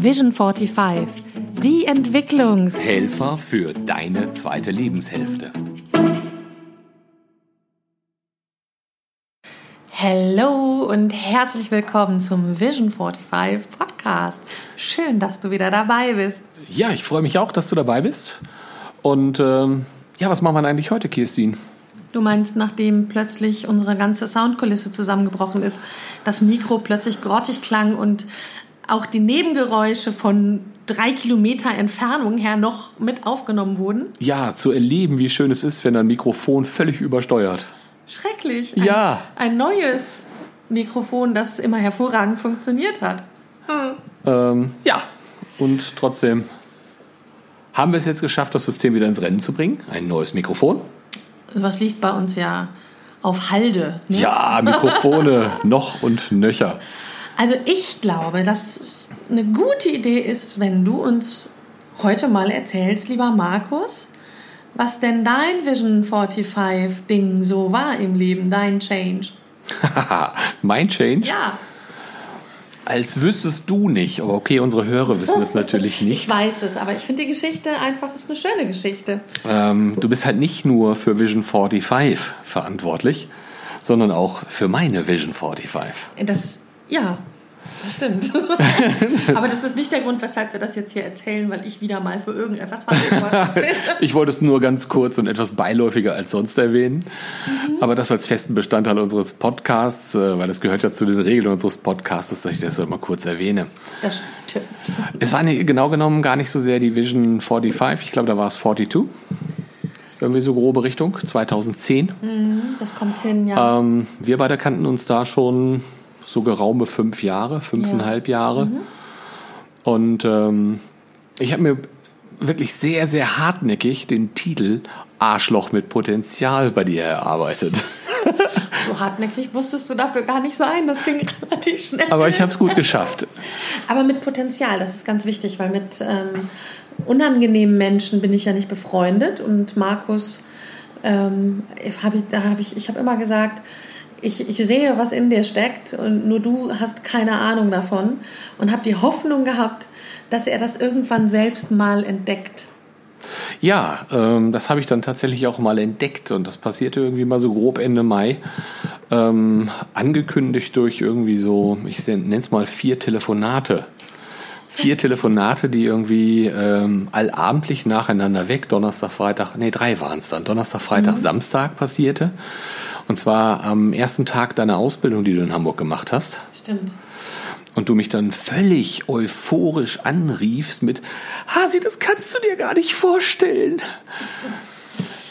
Vision 45, die Entwicklungs... Helfer für deine zweite Lebenshälfte. Hallo und herzlich willkommen zum Vision 45 Podcast. Schön, dass du wieder dabei bist. Ja, ich freue mich auch, dass du dabei bist. Und ähm, ja, was machen wir denn eigentlich heute, Kirstin? Du meinst, nachdem plötzlich unsere ganze Soundkulisse zusammengebrochen ist, das Mikro plötzlich grottig klang und auch die Nebengeräusche von drei Kilometer Entfernung her noch mit aufgenommen wurden? Ja, zu erleben, wie schön es ist, wenn ein Mikrofon völlig übersteuert. Schrecklich. Ein, Ja. Ein neues Mikrofon, das immer hervorragend funktioniert hat. Hm. Ähm, ja, und trotzdem haben wir es jetzt geschafft, das System wieder ins Rennen zu bringen. Ein neues Mikrofon. Was liegt bei uns ja auf Halde. Ne? Ja, Mikrofone noch und nöcher. Also ich glaube, dass es eine gute Idee ist, wenn du uns heute mal erzählst, lieber Markus, was denn dein Vision 45 Ding so war im Leben, dein Change. mein Change? Ja, Als wüsstest du nicht. Aber okay, unsere Hörer wissen es natürlich ich nicht. weiß es, aber ich finde die Geschichte einfach ist eine schöne Geschichte. Ähm, du bist halt nicht nur für Vision 45 verantwortlich, sondern auch für meine Vision 45. Das, ja, das stimmt. aber das ist nicht der Grund, weshalb wir das jetzt hier erzählen, weil ich wieder mal für irgendetwas verantwortlich bin. Ich wollte es nur ganz kurz und etwas beiläufiger als sonst erwähnen. Aber das als festen Bestandteil unseres Podcasts, äh, weil das gehört ja zu den Regeln unseres Podcasts, dass ich das mal kurz erwähne. Das stimmt. Es war nicht, genau genommen gar nicht so sehr die Vision 45, ich glaube, da war es 42. Irgendwie so grobe Richtung, 2010. Das kommt hin, ja. Ähm, wir beide kannten uns da schon so geraume fünf Jahre, fünfeinhalb Jahre. Und ähm, ich habe mir wirklich sehr, sehr hartnäckig den Titel Arschloch mit Potenzial bei dir erarbeitet. So hartnäckig musstest du dafür gar nicht sein. Das ging relativ schnell. Aber ich habe es gut geschafft. Aber mit Potenzial, das ist ganz wichtig, weil mit ähm, unangenehmen Menschen bin ich ja nicht befreundet. Und Markus, ähm, hab ich, da habe ich, ich habe immer gesagt, ich, ich sehe, was in dir steckt und nur du hast keine Ahnung davon und habe die Hoffnung gehabt, dass er das irgendwann selbst mal entdeckt. Ja, ähm, das habe ich dann tatsächlich auch mal entdeckt und das passierte irgendwie mal so grob Ende Mai. Ähm, angekündigt durch irgendwie so, ich nenne es mal vier Telefonate. Vier Telefonate, die irgendwie ähm, allabendlich nacheinander weg, Donnerstag, Freitag, nee, drei waren es dann, Donnerstag, Freitag, Samstag passierte. Und zwar am ersten Tag deiner Ausbildung, die du in Hamburg gemacht hast. Stimmt. Und du mich dann völlig euphorisch anriefst mit, Hasi, das kannst du dir gar nicht vorstellen.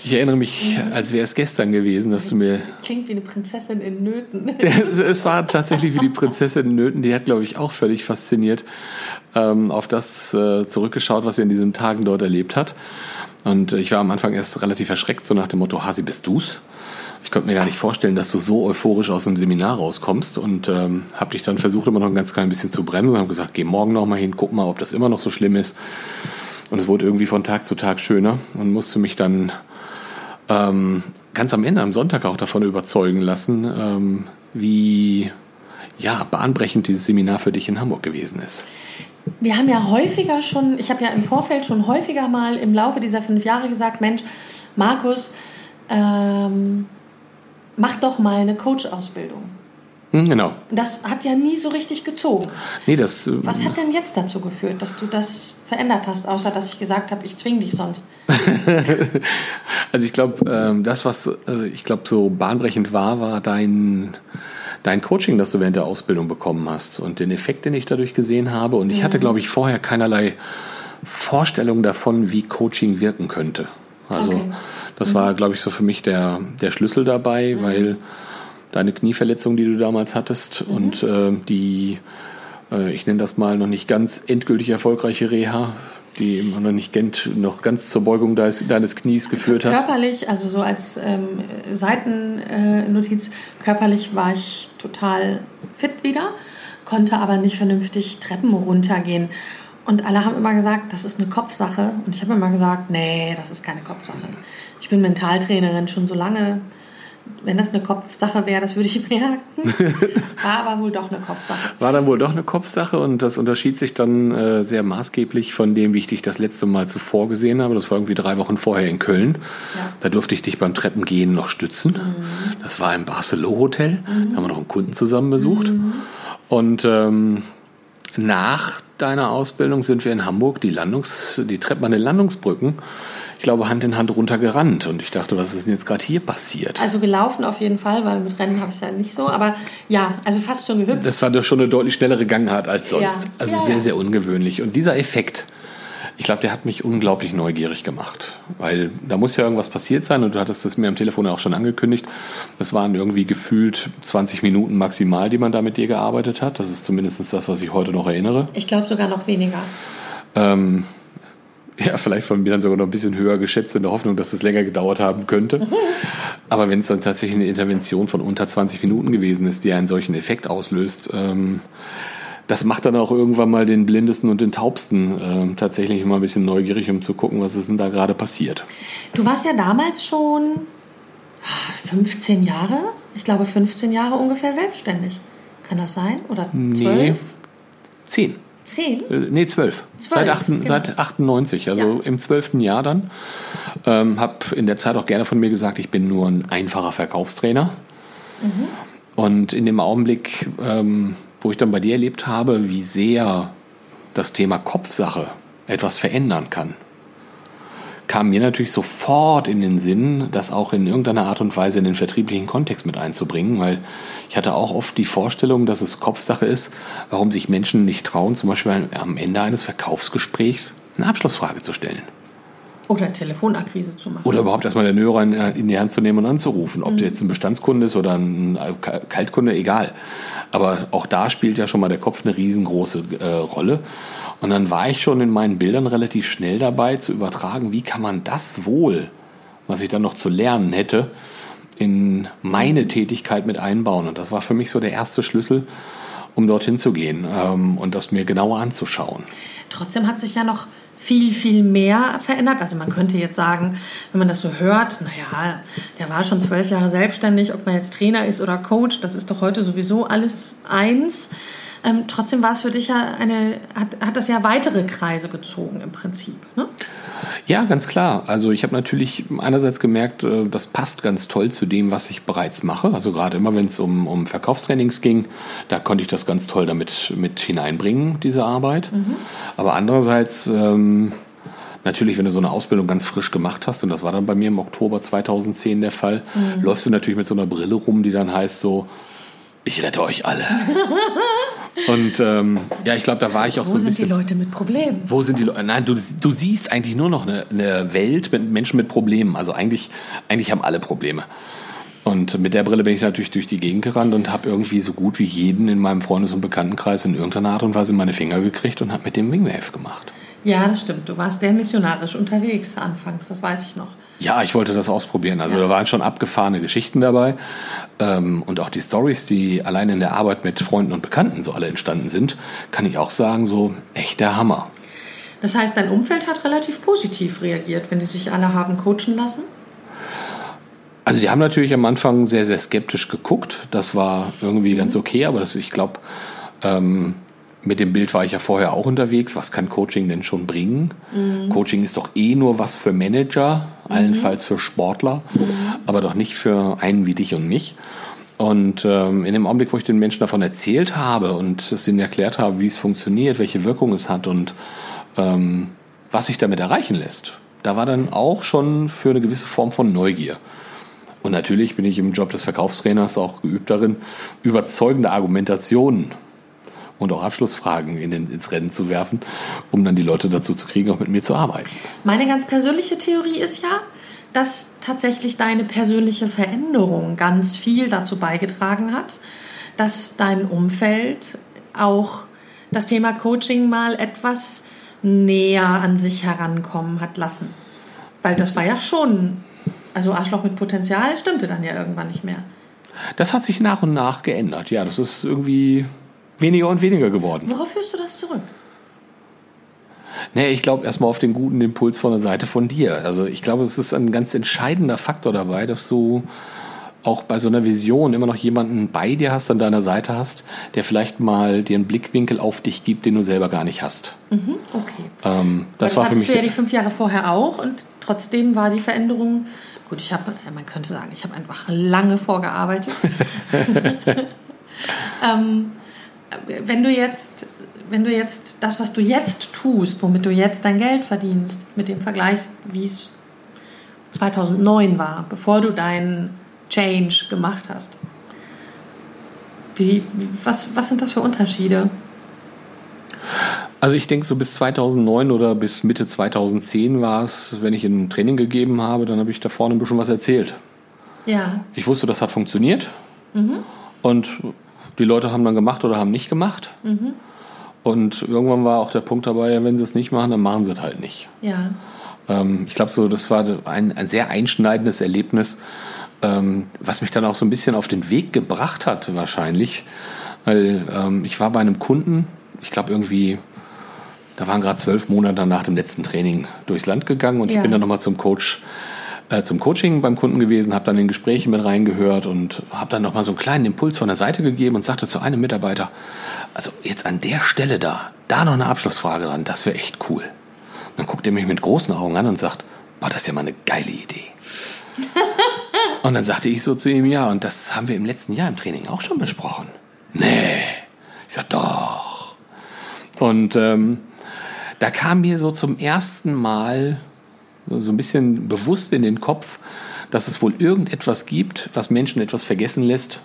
Ich erinnere mich, als wäre es gestern gewesen, dass du mir. Klingt wie eine Prinzessin in Nöten. Es, war tatsächlich wie die Prinzessin Nöten, die hat, glaube ich, auch völlig fasziniert ähm, auf das äh, zurückgeschaut, was sie in diesen Tagen dort erlebt hat. Und ich war am Anfang erst relativ erschreckt, so nach dem Motto, Hasi, bist du's? Ich konnte mir gar nicht vorstellen, dass du so euphorisch aus dem Seminar rauskommst und ähm, habe dich dann versucht, immer noch ein ganz klein bisschen zu bremsen habe gesagt, geh morgen noch mal hin, guck mal, ob das immer noch so schlimm ist. Und es wurde irgendwie von Tag zu Tag schöner und musste mich dann ähm, ganz am Ende, am Sonntag auch davon überzeugen lassen, ähm, wie ja, bahnbrechend dieses Seminar für dich in Hamburg gewesen ist. Wir haben ja häufiger schon, ich habe ja im Vorfeld schon häufiger mal im Laufe dieser fünf Jahre gesagt, Mensch, Markus, ähm, mach doch mal eine Coach-Ausbildung. Hm, genau. Das hat ja nie so richtig gezogen. Nee, das, äh, Was hat denn jetzt dazu geführt, dass du das verändert hast, außer dass ich gesagt habe, ich zwing dich sonst? also ich glaube, ähm, das, was äh, ich glaube so bahnbrechend war, war dein, dein Coaching, das du während der Ausbildung bekommen hast und den Effekt, den ich dadurch gesehen habe. Und ich hatte, glaube ich, vorher keinerlei Vorstellung davon, wie Coaching wirken könnte. Also Okay. Das war, glaube ich, so für mich der, der Schlüssel dabei, weil deine Knieverletzung, die du damals hattest und äh, die, äh, ich nenne das mal, noch nicht ganz endgültig erfolgreiche Reha, die immer noch nicht gent- noch ganz zur Beugung deines, deines Knies geführt hat. Körperlich, also so als ähm, Seitennotiz, körperlich war ich total fit wieder, konnte aber nicht vernünftig Treppen runtergehen. Und alle haben immer gesagt, das ist eine Kopfsache. Und ich habe immer gesagt, nee, das ist keine Kopfsache. Ich bin Mentaltrainerin schon so lange. wenn das eine Kopfsache wäre, das würde ich merken. War aber wohl doch eine Kopfsache. War dann wohl doch eine Kopfsache und das unterschied sich dann äh, sehr maßgeblich von dem, wie ich dich das letzte Mal zuvor gesehen habe. Das war irgendwie drei Wochen vorher in Köln. Ja. Da durfte ich dich beim Treppengehen noch stützen. Mhm. Das war im Barcelona Hotel. Mhm. Da haben wir noch einen Kunden zusammen besucht. Mhm. Und ähm, nach deiner Ausbildung sind wir in Hamburg die Landungs, die Treppen an den Landungsbrücken ich glaube, Hand in Hand runtergerannt. Und ich dachte, was ist denn jetzt gerade hier passiert? Also gelaufen auf jeden Fall, weil mit Rennen habe ich ja nicht so. Aber ja, also fast schon gehüpft. Das war doch schon eine deutlich schnellere Gangart als sonst. Ja. Also ja, sehr, ja. sehr ungewöhnlich. Und dieser Effekt, ich glaube, der hat mich unglaublich neugierig gemacht. Weil da muss ja irgendwas passiert sein und du hattest es mir am Telefon auch schon angekündigt. Das waren irgendwie gefühlt 20 Minuten maximal, die man da mit dir gearbeitet hat. Das ist zumindest das, was ich heute noch erinnere. Ich glaube sogar noch weniger. Ähm, ja, vielleicht von mir dann sogar noch ein bisschen höher geschätzt in der Hoffnung, dass es länger gedauert haben könnte. Aber wenn es dann tatsächlich eine Intervention von unter 20 Minuten gewesen ist, die einen solchen Effekt auslöst, ähm, das macht dann auch irgendwann mal den Blindesten und den Taubsten ähm, tatsächlich immer ein bisschen neugierig, um zu gucken, was ist denn da gerade passiert. Du warst ja damals schon 15 Jahre, ich glaube 15 Jahre ungefähr selbstständig. Kann das sein? Oder 12? Nee, 10. Zehn? Äh, nee, zwölf. Seit, acht, genau. seit 98, also ja. im zwölften Jahr dann. Ähm, habe in der Zeit auch gerne von mir gesagt, ich bin nur ein einfacher Verkaufstrainer. Mhm. Und in dem Augenblick, ähm, wo ich dann bei dir erlebt habe, wie sehr das Thema Kopfsache etwas verändern kann, kam mir natürlich sofort in den Sinn, das auch in irgendeiner Art und Weise in den vertrieblichen Kontext mit einzubringen, weil ich hatte auch oft die Vorstellung, dass es Kopfsache ist, warum sich Menschen nicht trauen, zum Beispiel am Ende eines Verkaufsgesprächs eine Abschlussfrage zu stellen. Oder Telefonakquise zu machen. Oder überhaupt erstmal den Hörer in die Hand zu nehmen und anzurufen. Ob mhm. jetzt ein Bestandskunde ist oder ein Kaltkunde, egal. Aber auch da spielt ja schon mal der Kopf eine riesengroße äh, Rolle. Und dann war ich schon in meinen Bildern relativ schnell dabei zu übertragen, wie kann man das wohl, was ich dann noch zu lernen hätte, in meine Tätigkeit mit einbauen. Und das war für mich so der erste Schlüssel, um dorthin zu gehen ähm, und das mir genauer anzuschauen. Trotzdem hat sich ja noch viel, viel mehr verändert. Also man könnte jetzt sagen, wenn man das so hört, naja, der war schon zwölf Jahre selbstständig, ob man jetzt Trainer ist oder Coach, das ist doch heute sowieso alles eins. Ähm, trotzdem war es für dich ja eine, hat, hat das ja weitere Kreise gezogen im Prinzip. Ne? Ja, ganz klar. Also ich habe natürlich einerseits gemerkt, äh, das passt ganz toll zu dem, was ich bereits mache. Also gerade immer, wenn es um, um Verkaufstrainings ging, da konnte ich das ganz toll damit mit hineinbringen, diese Arbeit. Mhm. Aber andererseits, ähm, natürlich, wenn du so eine Ausbildung ganz frisch gemacht hast, und das war dann bei mir im Oktober 2010 der Fall, mhm. läufst du natürlich mit so einer Brille rum, die dann heißt so, ich rette euch alle. Und ähm, ja, ich glaube, da war ich auch Wo so ein bisschen. Wo sind die Leute mit Problemen? Wo sind die Leute? Nein, du, du siehst eigentlich nur noch eine, eine Welt mit Menschen mit Problemen. Also eigentlich, eigentlich haben alle Probleme. Und mit der Brille bin ich natürlich durch die Gegend gerannt und habe irgendwie so gut wie jeden in meinem Freundes- und Bekanntenkreis in irgendeiner Art und Weise meine Finger gekriegt und habe mit dem Wingwave gemacht. Ja, das stimmt. Du warst sehr missionarisch unterwegs anfangs, das weiß ich noch. Ja, ich wollte das ausprobieren. Also ja. da waren schon abgefahrene Geschichten dabei. Ähm, und auch die Stories, die allein in der Arbeit mit Freunden und Bekannten so alle entstanden sind, kann ich auch sagen, so echt der Hammer. Das heißt, dein Umfeld hat relativ positiv reagiert, wenn die sich alle haben coachen lassen? Also die haben natürlich am Anfang sehr, sehr skeptisch geguckt. Das war irgendwie ganz okay, aber das, ich glaube, ähm, mit dem Bild war ich ja vorher auch unterwegs. Was kann Coaching denn schon bringen? Mhm. Coaching ist doch eh nur was für Manager, mhm. allenfalls für Sportler, mhm. aber doch nicht für einen wie dich und mich. Und ähm, in dem Augenblick, wo ich den Menschen davon erzählt habe und es ihnen erklärt habe, wie es funktioniert, welche Wirkung es hat und ähm, was sich damit erreichen lässt, da war dann auch schon für eine gewisse Form von Neugier. Und natürlich bin ich im Job des Verkaufstrainers auch geübt darin, überzeugende Argumentationen und auch Abschlussfragen in den, ins Rennen zu werfen, um dann die Leute dazu zu kriegen, auch mit mir zu arbeiten. Meine ganz persönliche Theorie ist ja, dass tatsächlich deine persönliche Veränderung ganz viel dazu beigetragen hat, dass dein Umfeld auch das Thema Coaching mal etwas näher an sich herankommen hat lassen. Weil das war ja schon, also Arschloch mit Potenzial stimmte dann ja irgendwann nicht mehr. Das hat sich nach und nach geändert. Ja, das ist irgendwie weniger und weniger geworden. Worauf führst du das zurück? Nee, ich glaube erstmal auf den guten Impuls von der Seite von dir. Also ich glaube, es ist ein ganz entscheidender Faktor dabei, dass du auch bei so einer Vision immer noch jemanden bei dir hast, an deiner Seite hast, der vielleicht mal dir einen Blickwinkel auf dich gibt, den du selber gar nicht hast. Mhm, okay. Ähm, das war für mich. Du ja die fünf Jahre vorher auch und trotzdem war die Veränderung. Gut, ich habe, man könnte sagen, ich habe einfach lange vorgearbeitet. ähm, wenn du jetzt, wenn du jetzt das, was du jetzt tust, womit du jetzt dein Geld verdienst, mit dem vergleichst, wie es 2009 war, bevor du deinen Change gemacht hast. Wie, was, was sind das für Unterschiede? Also ich denke, so bis 2009 oder bis Mitte 2010 war es, wenn ich ein Training gegeben habe, dann habe ich da vorne ein bisschen was erzählt. Ja. Ich wusste, das hat funktioniert. Mhm. Und die Leute haben dann gemacht oder haben nicht gemacht. Mhm. Und irgendwann war auch der Punkt dabei, wenn sie es nicht machen, dann machen sie es halt nicht. Ja. Ähm, ich glaube, so, das war ein, ein sehr einschneidendes Erlebnis, ähm, was mich dann auch so ein bisschen auf den Weg gebracht hat, wahrscheinlich. Weil ähm, ich war bei einem Kunden, ich glaube irgendwie, da waren gerade zwölf Monate nach dem letzten Training durchs Land gegangen und ja. ich bin dann nochmal zum Coach, äh, zum Coaching beim Kunden gewesen, habe dann in Gespräche mit reingehört und habe dann nochmal so einen kleinen Impuls von der Seite gegeben und sagte zu einem Mitarbeiter, also jetzt an der Stelle da, da noch eine Abschlussfrage dran, das wäre echt cool. Dann guckt er mich mit großen Augen an und sagt, boah, das ist ja mal eine geile Idee. und dann sagte ich so zu ihm, ja, und das haben wir im letzten Jahr im Training auch schon besprochen. Nee. Ich sag, doch. Und ähm, da kam mir so zum ersten Mal so ein bisschen bewusst in den Kopf, dass es wohl irgendetwas gibt, was Menschen etwas vergessen lässt,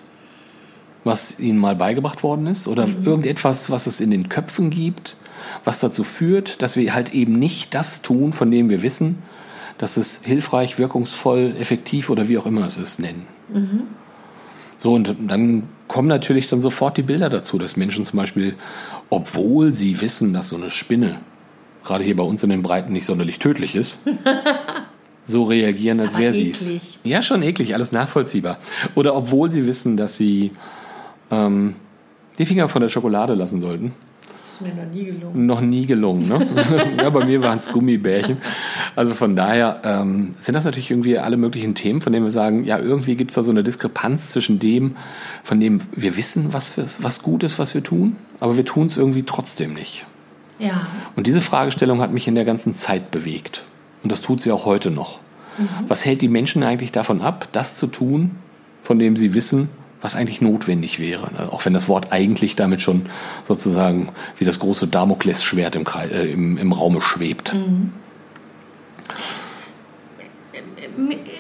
was ihnen mal beigebracht worden ist, oder mhm. irgendetwas, was es in den Köpfen gibt, was dazu führt, dass wir halt eben nicht das tun, von dem wir wissen, dass es hilfreich, wirkungsvoll, effektiv oder wie auch immer es ist, nennen. Mhm. So, und dann kommen natürlich dann sofort die Bilder dazu, dass Menschen zum Beispiel, obwohl sie wissen, dass so eine Spinne gerade hier bei uns in den Breiten nicht sonderlich tödlich ist, so reagieren, als wäre sie es. Ja, schon eklig, alles nachvollziehbar. Oder obwohl sie wissen, dass sie ähm, die Finger von der Schokolade lassen sollten mir noch nie gelungen. Noch nie gelungen, ne? ja, bei mir waren es Gummibärchen. Also von daher ähm, sind das natürlich irgendwie alle möglichen Themen, von denen wir sagen, ja, irgendwie gibt es da so eine Diskrepanz zwischen dem, von dem wir wissen, was, was gut ist, was wir tun, aber wir tun es irgendwie trotzdem nicht. Ja. Und diese Fragestellung hat mich in der ganzen Zeit bewegt. Und das tut sie auch heute noch. Mhm. Was hält die Menschen eigentlich davon ab, das zu tun, von dem sie wissen, was eigentlich notwendig wäre. Also auch wenn das Wort eigentlich damit schon sozusagen wie das große Damoklesschwert im, äh, im, im Raume schwebt. Mhm.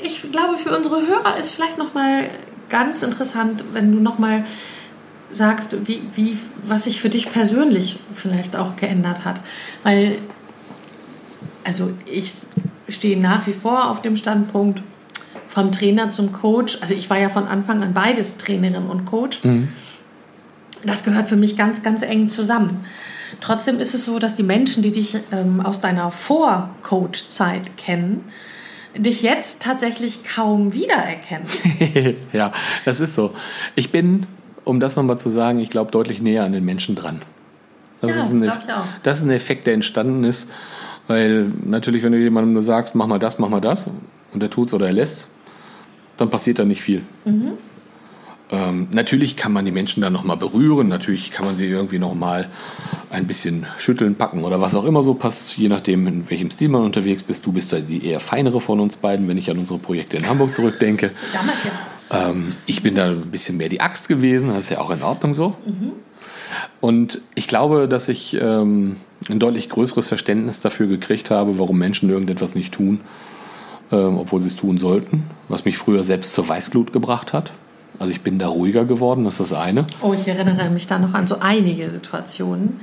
Ich glaube, für unsere Hörer ist vielleicht noch mal ganz interessant, wenn du noch mal sagst, wie, wie, was sich für dich persönlich vielleicht auch geändert hat. Weil, also ich stehe nach wie vor auf dem Standpunkt, vom Trainer zum Coach. Also ich war ja von Anfang an beides Trainerin und Coach. Mhm. Das gehört für mich ganz, ganz eng zusammen. Trotzdem ist es so, dass die Menschen, die dich ähm, aus deiner Vor-Coach-Zeit kennen, dich jetzt tatsächlich kaum wiedererkennen. ja, das ist so. Ich bin, um das nochmal zu sagen, ich glaube deutlich näher an den Menschen dran. Das, ja, ist ein, das, das ist ein Effekt, der entstanden ist, weil natürlich, wenn du jemandem nur sagst, mach mal das, mach mal das, und er tut's oder er lässt's, dann passiert da nicht viel. Mhm. Ähm, natürlich kann man die Menschen dann nochmal berühren, natürlich kann man sie irgendwie nochmal ein bisschen schütteln, packen oder was auch immer so passt, je nachdem, in welchem Stil man unterwegs bist. Du bist da die eher feinere von uns beiden, wenn ich an unsere Projekte in Hamburg zurückdenke. Damals ja. Ähm, ich bin da ein bisschen mehr die Axt gewesen, das ist ja auch in Ordnung so. Mhm. Und ich glaube, dass ich ähm, ein deutlich größeres Verständnis dafür gekriegt habe, warum Menschen irgendetwas nicht tun ähm, obwohl sie es tun sollten, was mich früher selbst zur Weißglut gebracht hat. Also ich bin da ruhiger geworden, das ist das eine. Oh, ich erinnere mich da noch an so einige Situationen,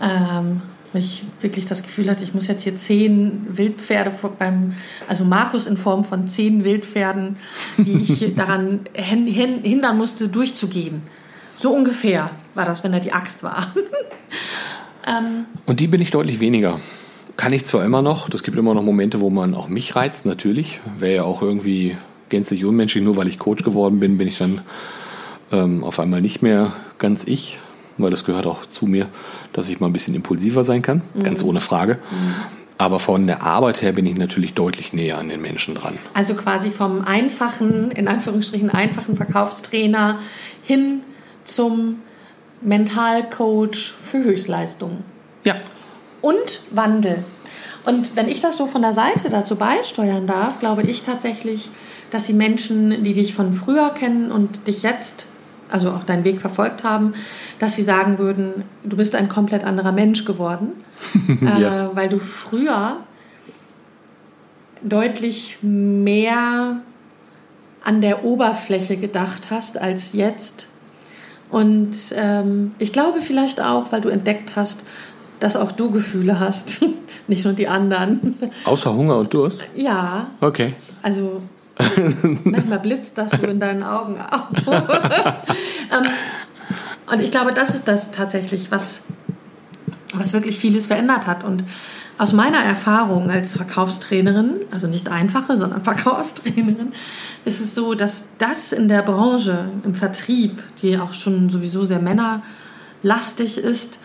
ähm, wo ich wirklich das Gefühl hatte, ich muss jetzt hier zehn Wildpferde vor, beim, also Markus in Form von zehn Wildpferden, die ich daran hindern musste, durchzugehen. So ungefähr war das, wenn da die Axt war. ähm, Und die bin ich deutlich weniger. Kann ich zwar immer noch, das gibt immer noch Momente, wo man auch mich reizt, natürlich. Wäre ja auch irgendwie gänzlich unmenschlich, nur weil ich Coach geworden bin, bin ich dann ähm, auf einmal nicht mehr ganz ich, weil das gehört auch zu mir, dass ich mal ein bisschen impulsiver sein kann, mhm. ganz ohne Frage. Mhm. Aber von der Arbeit her bin ich natürlich deutlich näher an den Menschen dran. Also quasi vom einfachen, in Anführungsstrichen einfachen Verkaufstrainer hin zum Mentalcoach für Höchstleistungen. Ja. Und Wandel. Und wenn ich das so von der Seite dazu beisteuern darf, glaube ich tatsächlich, dass die Menschen, die dich von früher kennen und dich jetzt, also auch deinen Weg verfolgt haben, dass sie sagen würden, du bist ein komplett anderer Mensch geworden, Ja. äh, weil du früher deutlich mehr an der Oberfläche gedacht hast als jetzt. Und ähm, ich glaube vielleicht auch, weil du entdeckt hast, dass auch du Gefühle hast, nicht nur die anderen. Außer Hunger und Durst? Ja, Okay. also manchmal blitzt das so in deinen Augen auf. ähm, und ich glaube, das ist das tatsächlich, was, was wirklich vieles verändert hat. Und aus meiner Erfahrung als Verkaufstrainerin, also nicht einfache, sondern Verkaufstrainerin, ist es so, dass das in der Branche, im Vertrieb, die auch schon sowieso sehr männerlastig ist,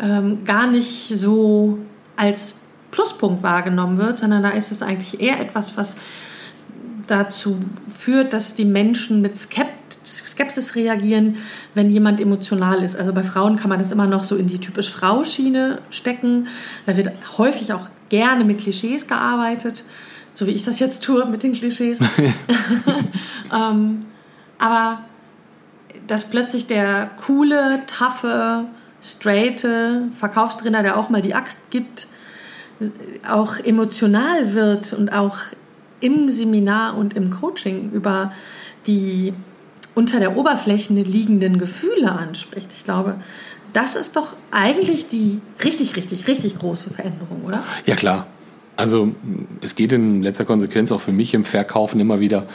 ähm, gar nicht so als Pluspunkt wahrgenommen wird, sondern da ist es eigentlich eher etwas, was dazu führt, dass die Menschen mit Skepsis reagieren, wenn jemand emotional ist. Also bei Frauen kann man das immer noch so in die typisch Frau-Schiene stecken. Da wird häufig auch gerne mit Klischees gearbeitet, so wie ich das jetzt tue mit den Klischees. ähm, aber dass plötzlich der coole, taffe, straighte Verkaufstrainer, der auch mal die Axt gibt, auch emotional wird und auch im Seminar und im Coaching über die unter der Oberfläche liegenden Gefühle anspricht. Ich glaube, das ist doch eigentlich die richtig, richtig, richtig große Veränderung, oder? Ja, klar. Also es geht in letzter Konsequenz auch für mich im Verkaufen immer wieder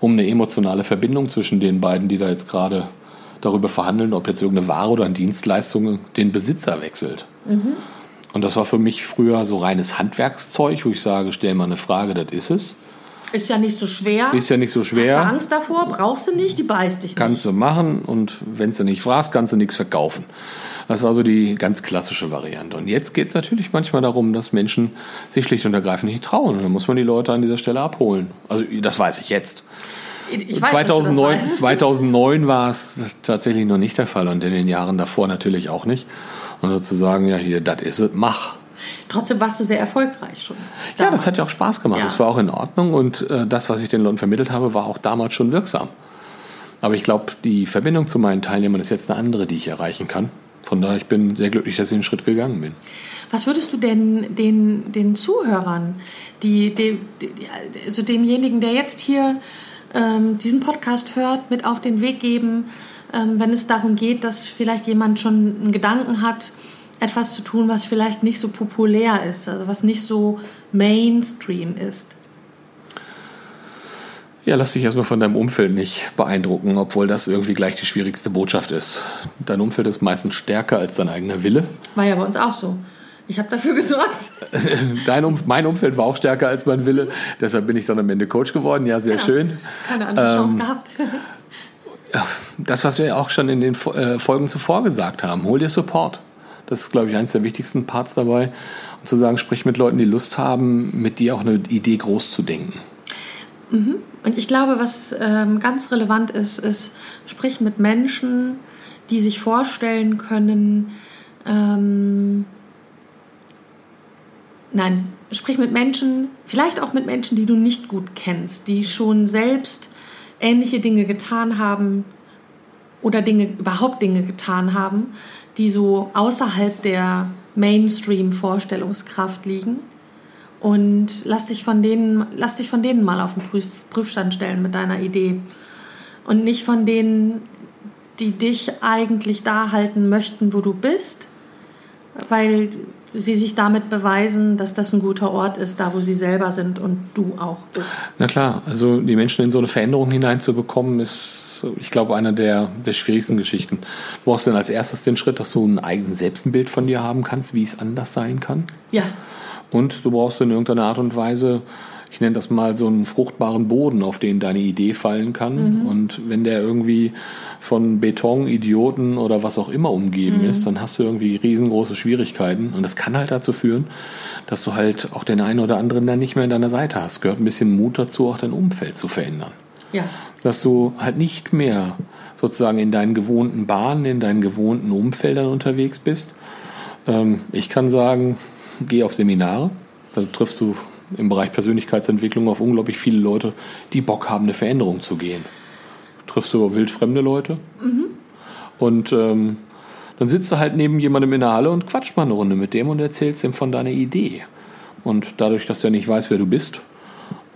um eine emotionale Verbindung zwischen den beiden, die da jetzt gerade darüber verhandeln, ob jetzt irgendeine Ware oder eine Dienstleistung den Besitzer wechselt. Und das war für mich früher so reines Handwerkszeug, wo ich sage, stell mal eine Frage, das ist es. Ist ja nicht so schwer. Ist ja nicht so Hast schwer. du Angst davor? Brauchst du nicht? Die beißt dich Kannst du machen und wenn du nicht fragst, kannst du nichts verkaufen. Das war so die ganz klassische Variante. Und jetzt geht es natürlich manchmal darum, dass Menschen sich schlicht und ergreifend nicht trauen. Und dann muss man die Leute an dieser Stelle abholen. Also das weiß ich jetzt. nicht. Ich weiß, dass du das 2009, weißt. 2009 war es tatsächlich noch nicht der Fall und in den Jahren davor natürlich auch nicht. Und sozusagen, ja hier, das ist es, mach. Trotzdem warst du sehr erfolgreich schon. Ja, das hat ja auch Spaß gemacht. Ja. Das war auch in Ordnung und äh, das, was ich den Leuten vermittelt habe, war auch damals schon wirksam. Aber ich glaube, die Verbindung zu meinen Teilnehmern ist jetzt eine andere, die ich erreichen kann. Von daher, ich bin sehr glücklich, dass ich den Schritt gegangen bin. Was würdest du denn den, den Zuhörern, die, die, die, also demjenigen, der jetzt hier ähm, diesen Podcast hört, mit auf den Weg geben, ähm, wenn es darum geht, dass vielleicht jemand schon einen Gedanken hat, etwas zu tun, was vielleicht nicht so populär ist, also was nicht so Mainstream ist? Ja, lass dich erstmal von deinem Umfeld nicht beeindrucken, obwohl das irgendwie gleich die schwierigste Botschaft ist. Dein Umfeld ist meistens stärker als dein eigener Wille. War ja bei uns auch so. Ich habe dafür gesorgt. Dein um mein Umfeld war auch stärker als mein Wille. Deshalb bin ich dann am Ende Coach geworden. Ja, sehr Ja. schön. Keine andere Ähm, Chance gehabt. Das, was wir ja auch schon in den äh, Folgen zuvor gesagt haben, hol dir Support. Das ist, glaube ich, eines der wichtigsten Parts dabei. Und zu sagen, sprich mit Leuten, die Lust haben, mit dir auch eine Idee groß zu denken. Und ich glaube, was ähm, ganz relevant ist, ist, sprich mit Menschen, die sich vorstellen können, ähm, nein, sprich mit Menschen, vielleicht auch mit Menschen, die du nicht gut kennst, die schon selbst ähnliche Dinge getan haben oder Dinge, überhaupt Dinge getan haben, die so außerhalb der Mainstream-Vorstellungskraft liegen. Und lass dich von denen, lass dich von denen mal auf den Prüf, Prüfstand stellen mit deiner Idee. Und nicht von denen, die dich eigentlich da halten möchten, wo du bist, weil sie sich damit beweisen, dass das ein guter Ort ist, da wo sie selber sind und du auch bist. Na klar, also die Menschen in so eine Veränderung hineinzubekommen, ist, ich glaube, eine der, der schwierigsten Geschichten. Du brauchst dann als erstes den Schritt, dass du ein eigenes Selbstbild von dir haben kannst, wie es anders sein kann. Ja, Und du brauchst in irgendeiner Art und Weise ich nenne das mal so einen fruchtbaren Boden, auf den deine Idee fallen kann. Mhm. Und wenn der irgendwie von Beton, Idioten oder was auch immer umgeben mhm. ist, dann hast du irgendwie riesengroße Schwierigkeiten. Und das kann halt dazu führen, dass du halt auch den einen oder anderen dann nicht mehr an deiner Seite hast. Gehört ein bisschen Mut dazu, auch dein Umfeld zu verändern. Ja. Dass du halt nicht mehr sozusagen in deinen gewohnten Bahnen, in deinen gewohnten Umfeldern unterwegs bist. Ähm, ich kann sagen, geh auf Seminare. Da triffst du im Bereich Persönlichkeitsentwicklung auf unglaublich viele Leute, die Bock haben, eine Veränderung zu gehen. Triffst du wildfremde Leute. Mhm. Und ähm, dann sitzt du halt neben jemandem in der Halle und quatscht mal eine Runde mit dem und erzählst ihm von deiner Idee. Und dadurch, dass er nicht weiß, wer du bist,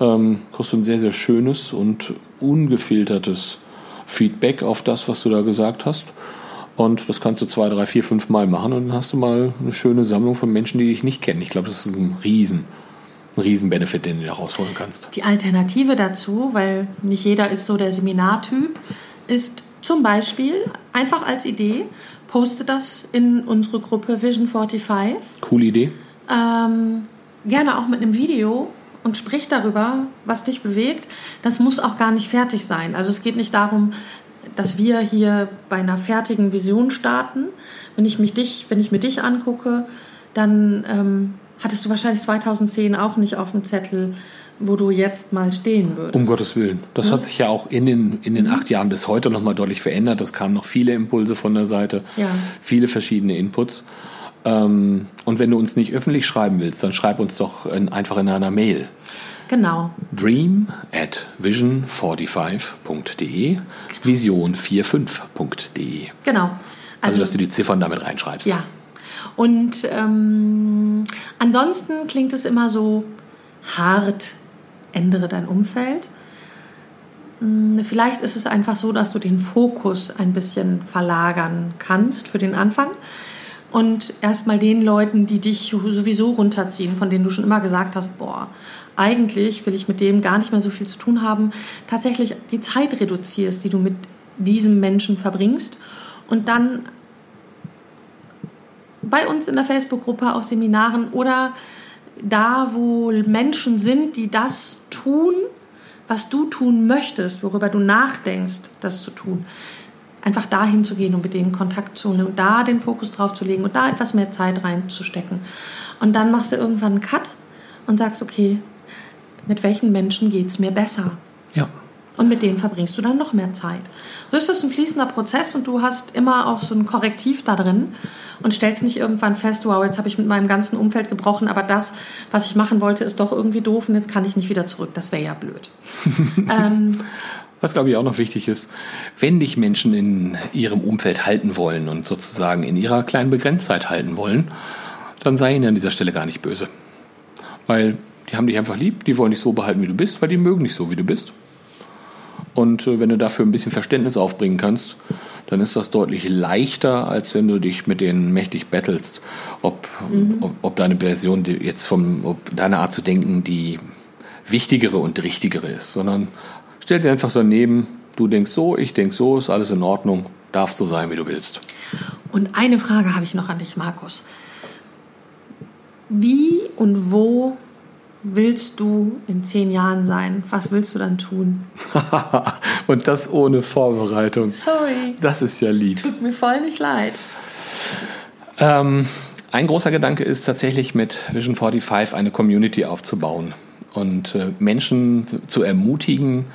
ähm, kriegst du ein sehr, sehr schönes und ungefiltertes Feedback auf das, was du da gesagt hast. Und das kannst du zwei, drei, vier, fünf Mal machen und dann hast du mal eine schöne Sammlung von Menschen, die dich nicht kennen. Ich glaube, das ist ein Riesen, ein Riesen-Benefit, den du da rausholen kannst. Die Alternative dazu, weil nicht jeder ist so der Seminartyp, ist zum Beispiel einfach als Idee, poste das in unsere Gruppe Vision 45. Coole Idee. Ähm, gerne auch mit einem Video und sprich darüber, was dich bewegt. Das muss auch gar nicht fertig sein. Also es geht nicht darum, dass wir hier bei einer fertigen Vision starten. Wenn ich, mich dich, wenn ich mir dich angucke, dann ähm, hattest du wahrscheinlich 2010 auch nicht auf dem Zettel, wo du jetzt mal stehen würdest. Um Gottes Willen. Das ja. hat sich ja auch in den, in den mhm. acht Jahren bis heute nochmal deutlich verändert. Es kamen noch viele Impulse von der Seite, ja. viele verschiedene Inputs. Ähm, und wenn du uns nicht öffentlich schreiben willst, dann schreib uns doch in, einfach in einer Mail. Genau. Dream at vision45.de, vision45.de. Genau. Also, also, dass du die Ziffern damit reinschreibst. Ja. Und ähm, ansonsten klingt es immer so hart, ändere dein Umfeld. Hm, vielleicht ist es einfach so, dass du den Fokus ein bisschen verlagern kannst für den Anfang und erstmal den Leuten, die dich sowieso runterziehen, von denen du schon immer gesagt hast, boah, eigentlich will ich mit dem gar nicht mehr so viel zu tun haben, tatsächlich die Zeit reduzierst, die du mit diesem Menschen verbringst und dann bei uns in der Facebook-Gruppe, auf Seminaren oder da, wo Menschen sind, die das tun, was du tun möchtest, worüber du nachdenkst, das zu tun einfach dahin zu gehen und mit denen Kontakt zu nehmen und da den Fokus drauf zu legen und da etwas mehr Zeit reinzustecken. Und dann machst du irgendwann einen Cut und sagst, okay, mit welchen Menschen geht es mir besser? Ja. Und mit denen verbringst du dann noch mehr Zeit. So ist das ein fließender Prozess und du hast immer auch so ein Korrektiv da drin und stellst nicht irgendwann fest, wow, jetzt habe ich mit meinem ganzen Umfeld gebrochen, aber das, was ich machen wollte, ist doch irgendwie doof und jetzt kann ich nicht wieder zurück. Das wäre ja blöd. ähm, was, glaube ich, auch noch wichtig ist, wenn dich Menschen in ihrem Umfeld halten wollen und sozusagen in ihrer kleinen Begrenztheit halten wollen, dann sei ihnen an dieser Stelle gar nicht böse. Weil die haben dich einfach lieb, die wollen dich so behalten, wie du bist, weil die mögen dich so, wie du bist. Und äh, wenn du dafür ein bisschen Verständnis aufbringen kannst, dann ist das deutlich leichter, als wenn du dich mit denen mächtig battlest, ob, mhm. ob, ob, deine Version jetzt vom, ob deine Art zu denken die wichtigere und richtigere ist, sondern Stell sie einfach daneben. Du denkst so, ich denk so, ist alles in Ordnung. Darfst du sein, wie du willst. Und eine Frage habe ich noch an dich, Markus. Wie und wo willst du in zehn Jahren sein? Was willst du dann tun? und das ohne Vorbereitung. Sorry. Das ist ja lieb. Tut mir voll nicht leid. Ähm, ein großer Gedanke ist tatsächlich mit Vision 45 eine Community aufzubauen und äh, Menschen zu ermutigen,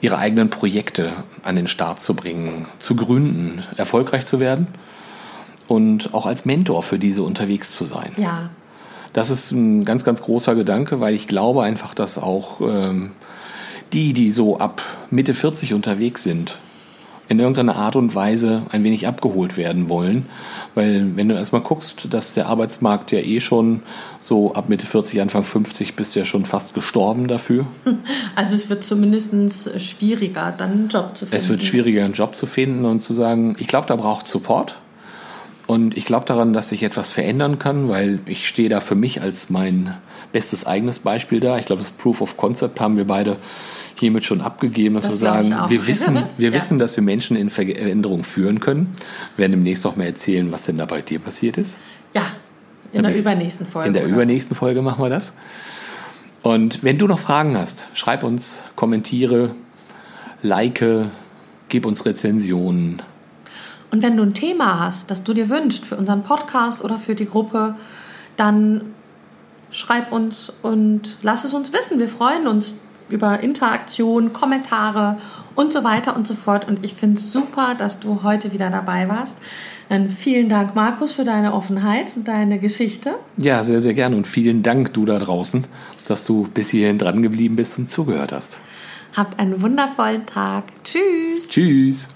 ihre eigenen Projekte an den Start zu bringen, zu gründen, erfolgreich zu werden und auch als Mentor für diese unterwegs zu sein. Ja. Das ist ein ganz, ganz großer Gedanke, weil ich glaube einfach, dass auch ähm, die, die so ab Mitte 40 unterwegs sind, in irgendeiner Art und Weise ein wenig abgeholt werden wollen. Weil wenn du erstmal guckst, dass der Arbeitsmarkt ja eh schon so ab Mitte 40, Anfang 50 bist ja schon fast gestorben dafür. Also es wird zumindest schwieriger, dann einen Job zu finden. Es wird schwieriger, einen Job zu finden und zu sagen, ich glaube, da braucht Support. Und ich glaube daran, dass sich etwas verändern kann, weil ich stehe da für mich als mein bestes eigenes Beispiel da. Ich glaube, das Proof of Concept haben wir beide hiermit schon abgegeben, dass das wir sagen, wir wissen, wir ja. wissen, dass wir Menschen in Veränderung führen können. Wir werden demnächst auch mal erzählen, was denn da bei dir passiert ist. Ja, in der übernächsten Folge. In der übernächsten so. Folge machen wir das. Und wenn du noch Fragen hast, schreib uns, kommentiere, like, gib uns Rezensionen. Und wenn du ein Thema hast, das du dir wünschst für unseren Podcast oder für die Gruppe, dann schreib uns und lass es uns wissen. Wir freuen uns über Interaktion, Kommentare und so weiter und so fort. Und ich finde es super, dass du heute wieder dabei warst. Dann vielen Dank, Markus, für deine Offenheit und deine Geschichte. Ja, sehr, sehr gerne. Und vielen Dank, du da draußen, dass du bis hierhin dran geblieben bist und zugehört hast. Habt einen wundervollen Tag. Tschüss. Tschüss.